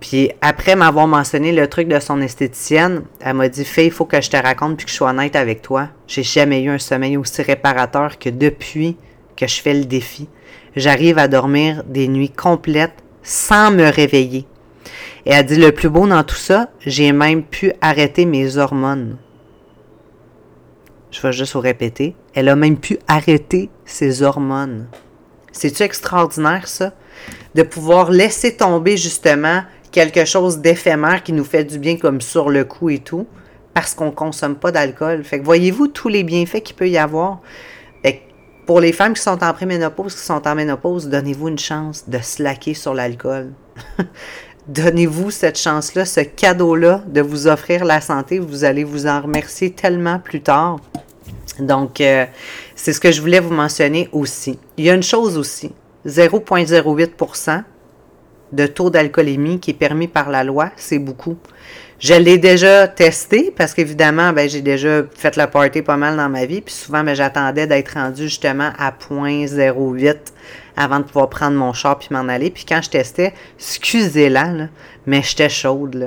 Puis après m'avoir mentionné le truc de son esthéticienne, elle m'a dit Fille, il faut que je te raconte puis que je sois honnête avec toi. J'ai jamais eu un sommeil aussi réparateur que depuis que je fais le défi. J'arrive à dormir des nuits complètes sans me réveiller. Et elle dit le plus beau dans tout ça, j'ai même pu arrêter mes hormones. Je vais juste vous répéter. Elle a même pu arrêter ses hormones. C'est-tu extraordinaire, ça? De pouvoir laisser tomber justement quelque chose d'éphémère qui nous fait du bien comme sur le coup et tout, parce qu'on ne consomme pas d'alcool. Fait que voyez-vous tous les bienfaits qu'il peut y avoir pour les femmes qui sont en préménopause, qui sont en ménopause, donnez-vous une chance de slacker sur l'alcool. donnez-vous cette chance-là, ce cadeau-là de vous offrir la santé. Vous allez vous en remercier tellement plus tard. Donc, euh, c'est ce que je voulais vous mentionner aussi. Il y a une chose aussi, 0,08% de taux d'alcoolémie qui est permis par la loi, c'est beaucoup. Je l'ai déjà testé parce qu'évidemment, ben, j'ai déjà fait le party pas mal dans ma vie. Puis souvent, ben, j'attendais d'être rendu justement à 0.08 avant de pouvoir prendre mon char puis m'en aller. Puis quand je testais, excusez-la, mais j'étais chaude. Là.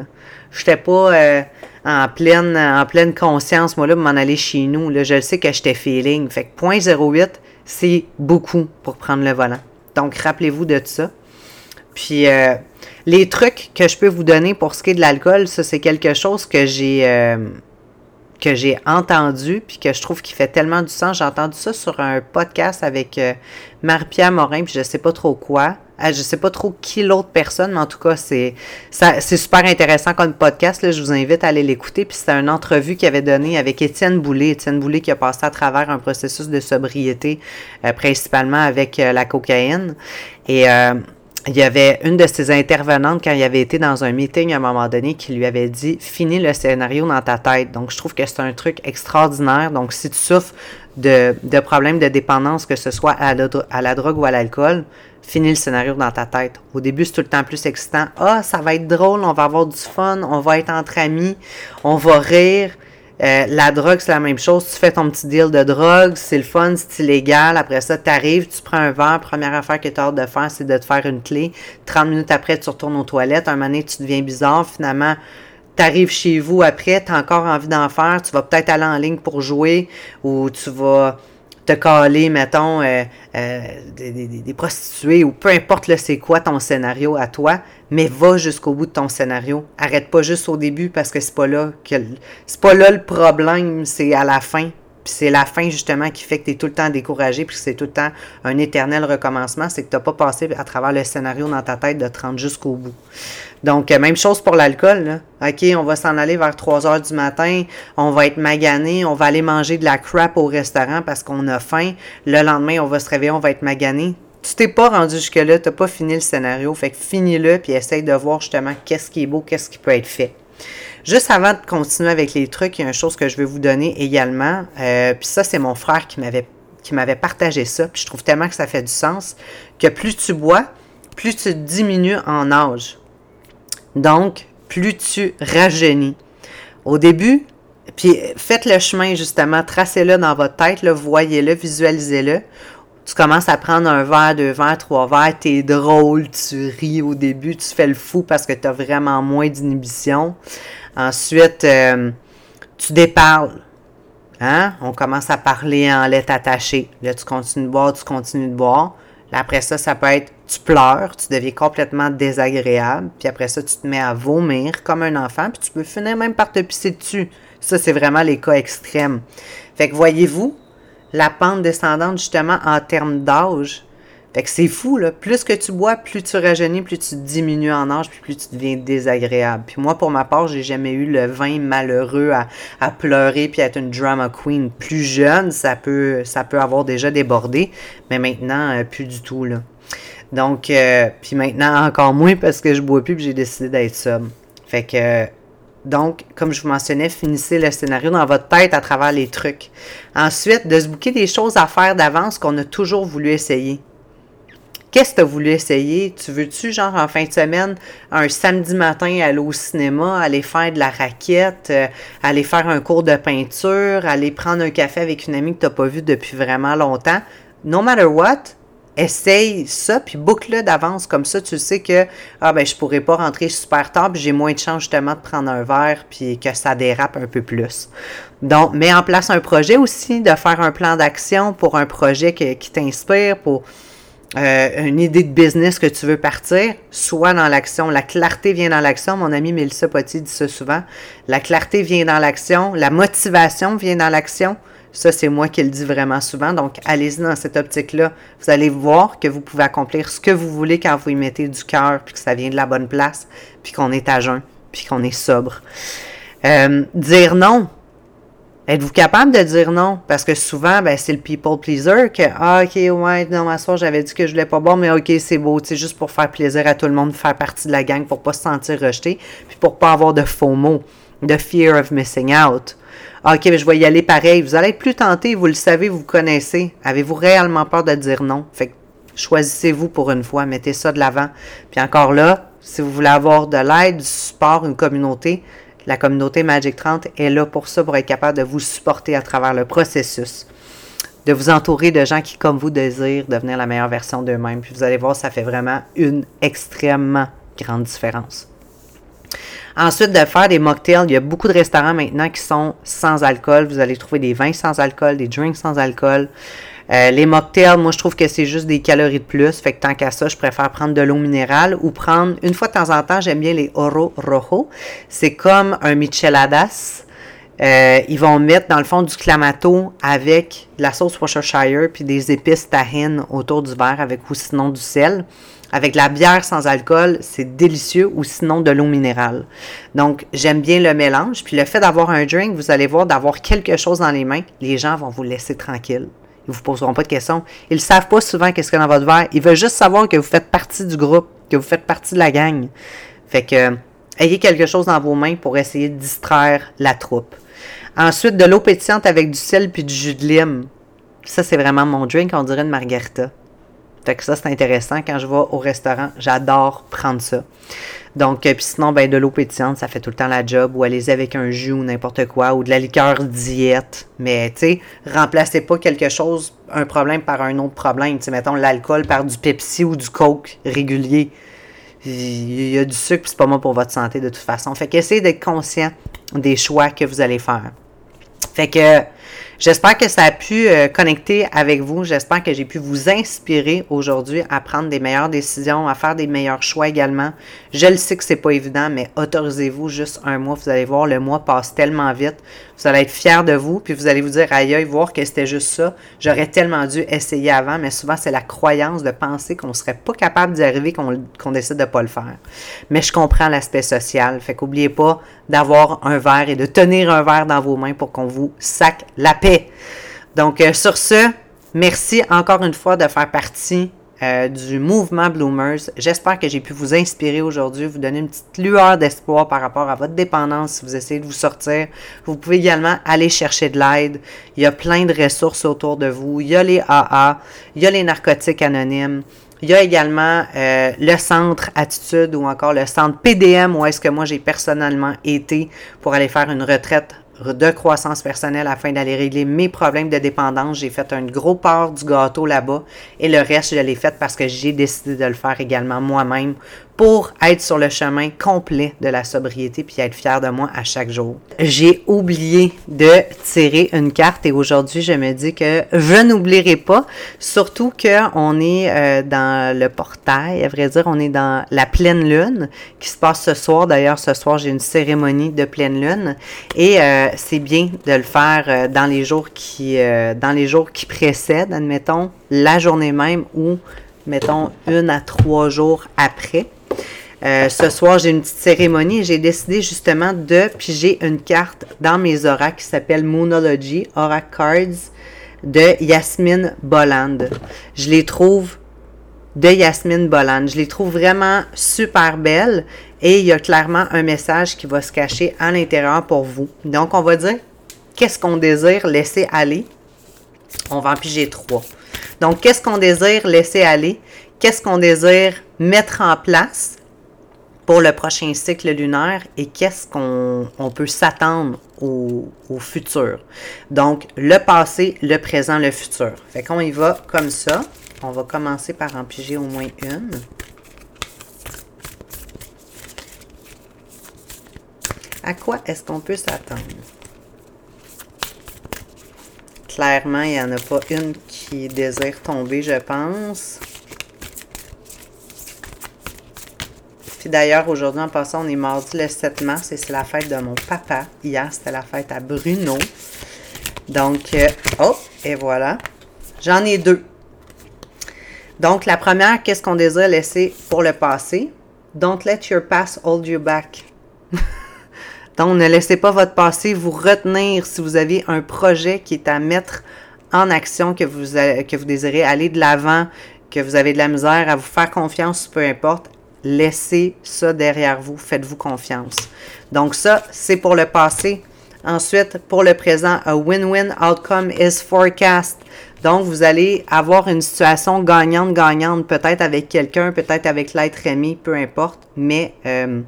J'étais pas euh, en, pleine, en pleine conscience, moi, là, m'en aller chez nous. Là. Je sais que j'étais feeling. Fait que 0.08, c'est beaucoup pour prendre le volant. Donc, rappelez-vous de ça. Puis, euh, les trucs que je peux vous donner pour ce qui est de l'alcool, ça, c'est quelque chose que j'ai euh, que j'ai entendu puis que je trouve qui fait tellement du sens. J'ai entendu ça sur un podcast avec euh, Marie-Pierre Morin, puis je sais pas trop quoi. Je je sais pas trop qui l'autre personne, mais en tout cas, c'est c'est super intéressant comme podcast. Je vous invite à aller l'écouter. Puis c'était une entrevue qu'il avait donnée avec Étienne Boulay. Étienne Boulay qui a passé à travers un processus de sobriété, principalement avec la cocaïne. Et il y avait une de ses intervenantes quand il avait été dans un meeting à un moment donné qui lui avait dit finis le scénario dans ta tête. Donc je trouve que c'est un truc extraordinaire. Donc si tu souffres de, de problèmes de dépendance, que ce soit à la, à la drogue ou à l'alcool, finis le scénario dans ta tête. Au début, c'est tout le temps plus excitant. Ah, ça va être drôle, on va avoir du fun, on va être entre amis, on va rire. Euh, la drogue, c'est la même chose. Tu fais ton petit deal de drogue, c'est le fun, c'est illégal. Après ça, tu arrives, tu prends un verre. Première affaire que tu as hâte de faire, c'est de te faire une clé. 30 minutes après, tu retournes aux toilettes. Un moment donné, tu deviens bizarre. Finalement, tu arrives chez vous après, tu as encore envie d'en faire. Tu vas peut-être aller en ligne pour jouer ou tu vas te caler, mettons, euh, euh, des, prostituées ou peu importe le c'est quoi ton scénario à toi, mais va jusqu'au bout de ton scénario. Arrête pas juste au début parce que c'est pas là que c'est pas là le problème, c'est à la fin. Puis c'est la fin, justement, qui fait que tu es tout le temps découragé, puis c'est tout le temps un éternel recommencement. C'est que tu n'as pas passé à travers le scénario dans ta tête de te rendre jusqu'au bout. Donc, euh, même chose pour l'alcool. OK, on va s'en aller vers 3 heures du matin, on va être magané, on va aller manger de la crap au restaurant parce qu'on a faim. Le lendemain, on va se réveiller, on va être magané. Tu t'es pas rendu jusque-là, tu n'as pas fini le scénario. Fait que finis-le, puis essaye de voir justement qu'est-ce qui est beau, qu'est-ce qui peut être fait. Juste avant de continuer avec les trucs, il y a une chose que je vais vous donner également. Euh, puis ça, c'est mon frère qui m'avait qui m'avait partagé ça. Puis je trouve tellement que ça fait du sens que plus tu bois, plus tu diminues en âge. Donc, plus tu rajeunis. Au début, puis faites le chemin justement, tracez-le dans votre tête, voyez-le, visualisez-le. Tu commences à prendre un verre, deux verres, trois verres, t'es drôle, tu ris au début, tu fais le fou parce que tu as vraiment moins d'inhibition. Ensuite, euh, tu déparles. Hein? On commence à parler en lettres attachées. Là, tu continues de boire, tu continues de boire. Là, après ça, ça peut être tu pleures, tu deviens complètement désagréable. Puis après ça, tu te mets à vomir comme un enfant. Puis tu peux finir même par te pisser dessus. Ça, c'est vraiment les cas extrêmes. Fait que voyez-vous, la pente descendante, justement, en termes d'âge, fait que c'est fou, là. Plus que tu bois, plus tu rajeunis, plus tu diminues en âge, puis plus tu deviens désagréable. Puis moi, pour ma part, j'ai jamais eu le vin malheureux à, pleurer puis à être une drama queen. Plus jeune, ça peut, ça peut avoir déjà débordé, mais maintenant, euh, plus du tout, là. Donc, euh, puis maintenant, encore moins parce que je bois plus puis j'ai décidé d'être sobre. Fait que, donc, comme je vous mentionnais, finissez le scénario dans votre tête à travers les trucs. Ensuite, de se bouquer des choses à faire d'avance qu'on a toujours voulu essayer. Qu'est-ce que tu as voulu essayer? Tu veux-tu, genre, en fin de semaine, un samedi matin, aller au cinéma, aller faire de la raquette, euh, aller faire un cours de peinture, aller prendre un café avec une amie que tu n'as pas vue depuis vraiment longtemps? No matter what, essaye ça, puis boucle-le d'avance. Comme ça, tu sais que ah ben je pourrais pas rentrer super tard, puis j'ai moins de chance justement de prendre un verre, puis que ça dérape un peu plus. Donc, mets en place un projet aussi, de faire un plan d'action pour un projet qui t'inspire, pour euh, une idée de business que tu veux partir, soit dans l'action. La clarté vient dans l'action. Mon ami Mélissa Potti dit ça souvent. La clarté vient dans l'action. La motivation vient dans l'action. Ça, c'est moi qui le dis vraiment souvent. Donc, allez-y dans cette optique-là. Vous allez voir que vous pouvez accomplir ce que vous voulez quand vous y mettez du cœur, puis que ça vient de la bonne place, puis qu'on est à jeun, puis qu'on est sobre. Euh, dire non, Êtes-vous capable de dire non? Parce que souvent, ben, c'est le people pleaser que, ah, ok, ouais, non, ma soeur, j'avais dit que je voulais pas boire, mais ok, c'est beau, c'est juste pour faire plaisir à tout le monde, faire partie de la gang, pour pas se sentir rejeté, puis pour pas avoir de faux mots, de fear of missing out. Ah, ok, mais je vais y aller pareil. Vous allez être plus tenté, vous le savez, vous connaissez. Avez-vous réellement peur de dire non? Fait choisissez-vous pour une fois, mettez ça de l'avant. Puis encore là, si vous voulez avoir de l'aide, du support, une communauté, la communauté Magic 30 est là pour ça, pour être capable de vous supporter à travers le processus, de vous entourer de gens qui, comme vous, désirent devenir la meilleure version d'eux-mêmes. Puis vous allez voir, ça fait vraiment une extrêmement grande différence. Ensuite, de faire des mocktails, il y a beaucoup de restaurants maintenant qui sont sans alcool. Vous allez trouver des vins sans alcool, des drinks sans alcool. Euh, les mocktails, moi, je trouve que c'est juste des calories de plus. Fait que tant qu'à ça, je préfère prendre de l'eau minérale ou prendre, une fois de temps en temps, j'aime bien les Oro Rojo. C'est comme un micheladas. Euh, ils vont mettre dans le fond du clamato avec de la sauce Worcestershire puis des épices tahine autour du verre avec ou sinon du sel. Avec la bière sans alcool, c'est délicieux ou sinon de l'eau minérale. Donc, j'aime bien le mélange. Puis le fait d'avoir un drink, vous allez voir, d'avoir quelque chose dans les mains, les gens vont vous laisser tranquille. Ils vous poseront pas de questions. Ils ne savent pas souvent qu'est-ce qu'il y a dans votre verre. Ils veulent juste savoir que vous faites partie du groupe, que vous faites partie de la gang. Fait que, ayez quelque chose dans vos mains pour essayer de distraire la troupe. Ensuite, de l'eau pétillante avec du sel puis du jus de lime. Ça, c'est vraiment mon drink, on dirait une margarita. Fait que ça, c'est intéressant. Quand je vais au restaurant, j'adore prendre ça. Donc, euh, puis sinon, ben, de l'eau pétillante, ça fait tout le temps la job. Ou allez-y avec un jus ou n'importe quoi. Ou de la liqueur diète. Mais, tu sais, remplacez pas quelque chose, un problème par un autre problème. Tu mettons l'alcool par du Pepsi ou du Coke régulier. Il y a du sucre, c'est pas bon pour votre santé de toute façon. Fait qu'essayez d'être conscient des choix que vous allez faire. Fait que J'espère que ça a pu euh, connecter avec vous. J'espère que j'ai pu vous inspirer aujourd'hui à prendre des meilleures décisions, à faire des meilleurs choix également. Je le sais que c'est pas évident, mais autorisez-vous juste un mois. Vous allez voir, le mois passe tellement vite. Vous allez être fiers de vous, puis vous allez vous dire, aïe, voir que c'était juste ça. J'aurais tellement dû essayer avant, mais souvent, c'est la croyance de penser qu'on serait pas capable d'y arriver, qu'on décide de pas le faire. Mais je comprends l'aspect social. Fait qu'oubliez pas d'avoir un verre et de tenir un verre dans vos mains pour qu'on vous sac la paix. Donc, euh, sur ce, merci encore une fois de faire partie euh, du mouvement Bloomers. J'espère que j'ai pu vous inspirer aujourd'hui, vous donner une petite lueur d'espoir par rapport à votre dépendance si vous essayez de vous sortir. Vous pouvez également aller chercher de l'aide. Il y a plein de ressources autour de vous. Il y a les AA, il y a les narcotiques anonymes. Il y a également euh, le centre Attitude ou encore le centre PDM où est-ce que moi j'ai personnellement été pour aller faire une retraite de croissance personnelle afin d'aller régler mes problèmes de dépendance. J'ai fait un gros part du gâteau là-bas et le reste, je l'ai fait parce que j'ai décidé de le faire également moi-même pour être sur le chemin complet de la sobriété puis être fier de moi à chaque jour. J'ai oublié de tirer une carte et aujourd'hui, je me dis que je n'oublierai pas, surtout que on est euh, dans le portail, à vrai dire, on est dans la pleine lune qui se passe ce soir. D'ailleurs, ce soir, j'ai une cérémonie de pleine lune et euh, c'est bien de le faire euh, dans les jours qui dans les jours qui précèdent, admettons, la journée même ou mettons une à trois jours après. Euh, ce soir, j'ai une petite cérémonie et j'ai décidé justement de piger une carte dans mes auras qui s'appelle Moonology, Aura Cards de Yasmine Bolland. Je les trouve de Yasmine Bolland. Je les trouve vraiment super belles et il y a clairement un message qui va se cacher à l'intérieur pour vous. Donc, on va dire qu'est-ce qu'on désire laisser aller? On va en piger trois. Donc, qu'est-ce qu'on désire laisser aller? Qu'est-ce qu'on désire mettre en place? pour le prochain cycle lunaire et qu'est-ce qu'on peut s'attendre au, futur. Donc, le passé, le présent, le futur. Fait qu'on y va comme ça. On va commencer par en piger au moins une. À quoi est-ce qu'on peut s'attendre? Clairement, il n'y en a pas une qui désire tomber, je pense. D'ailleurs, aujourd'hui, en passant, on est mardi le 7 mars et c'est la fête de mon papa. Hier, c'était la fête à Bruno. Donc, euh, oh, et voilà. J'en ai deux. Donc, la première, qu'est-ce qu'on désire laisser pour le passé? Don't let your past hold you back. Donc, ne laissez pas votre passé vous retenir si vous avez un projet qui est à mettre en action, que vous, que vous désirez aller de l'avant, que vous avez de la misère à vous faire confiance, peu importe laissez ça derrière vous, faites-vous confiance. Donc ça, c'est pour le passé. Ensuite, pour le présent, a win-win outcome is forecast. Donc, vous allez avoir une situation gagnante-gagnante, peut-être avec quelqu'un, peut-être avec l'être aimé, peu importe, mais euh,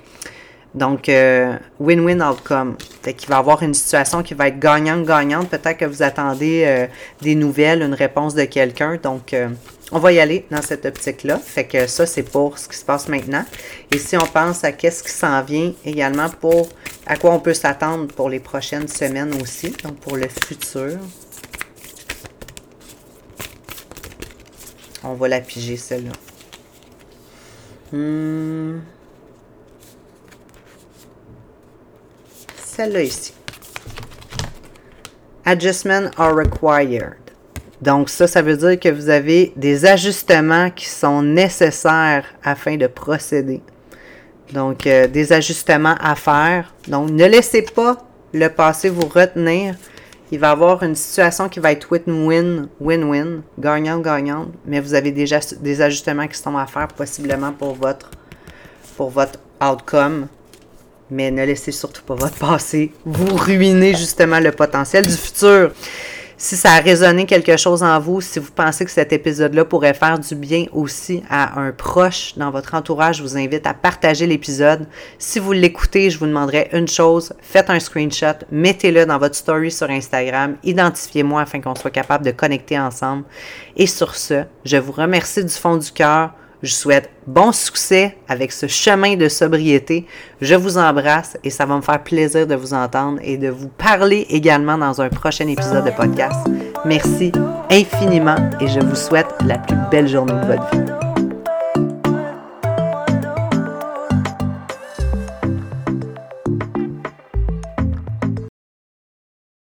donc, euh, win-win outcome. Fait qu'il va avoir une situation qui va être gagnante-gagnante. Peut-être que vous attendez euh, des nouvelles, une réponse de quelqu'un. Donc, on va y aller dans cette optique-là. Fait que ça, c'est pour ce qui se passe maintenant. Et si on pense à qu'est-ce qui s'en vient également pour à quoi on peut s'attendre pour les prochaines semaines aussi, donc pour le futur. On va la piger, celle-là. Hmm. Celle-là ici. Adjustments are required. Donc ça, ça veut dire que vous avez des ajustements qui sont nécessaires afin de procéder. Donc, euh, des ajustements à faire. Donc, ne laissez pas le passé vous retenir. Il va y avoir une situation qui va être win-win, win-win, gagnant-gagnant, mais vous avez déjà des ajustements qui sont à faire possiblement pour votre, pour votre outcome. Mais ne laissez surtout pas votre passé vous ruiner justement le potentiel du futur. Si ça a résonné quelque chose en vous, si vous pensez que cet épisode-là pourrait faire du bien aussi à un proche dans votre entourage, je vous invite à partager l'épisode. Si vous l'écoutez, je vous demanderai une chose, faites un screenshot, mettez-le dans votre story sur Instagram, identifiez-moi afin qu'on soit capable de connecter ensemble. Et sur ce, je vous remercie du fond du cœur. Je vous souhaite bon succès avec ce chemin de sobriété. Je vous embrasse et ça va me faire plaisir de vous entendre et de vous parler également dans un prochain épisode de podcast. Merci infiniment et je vous souhaite la plus belle journée de votre vie.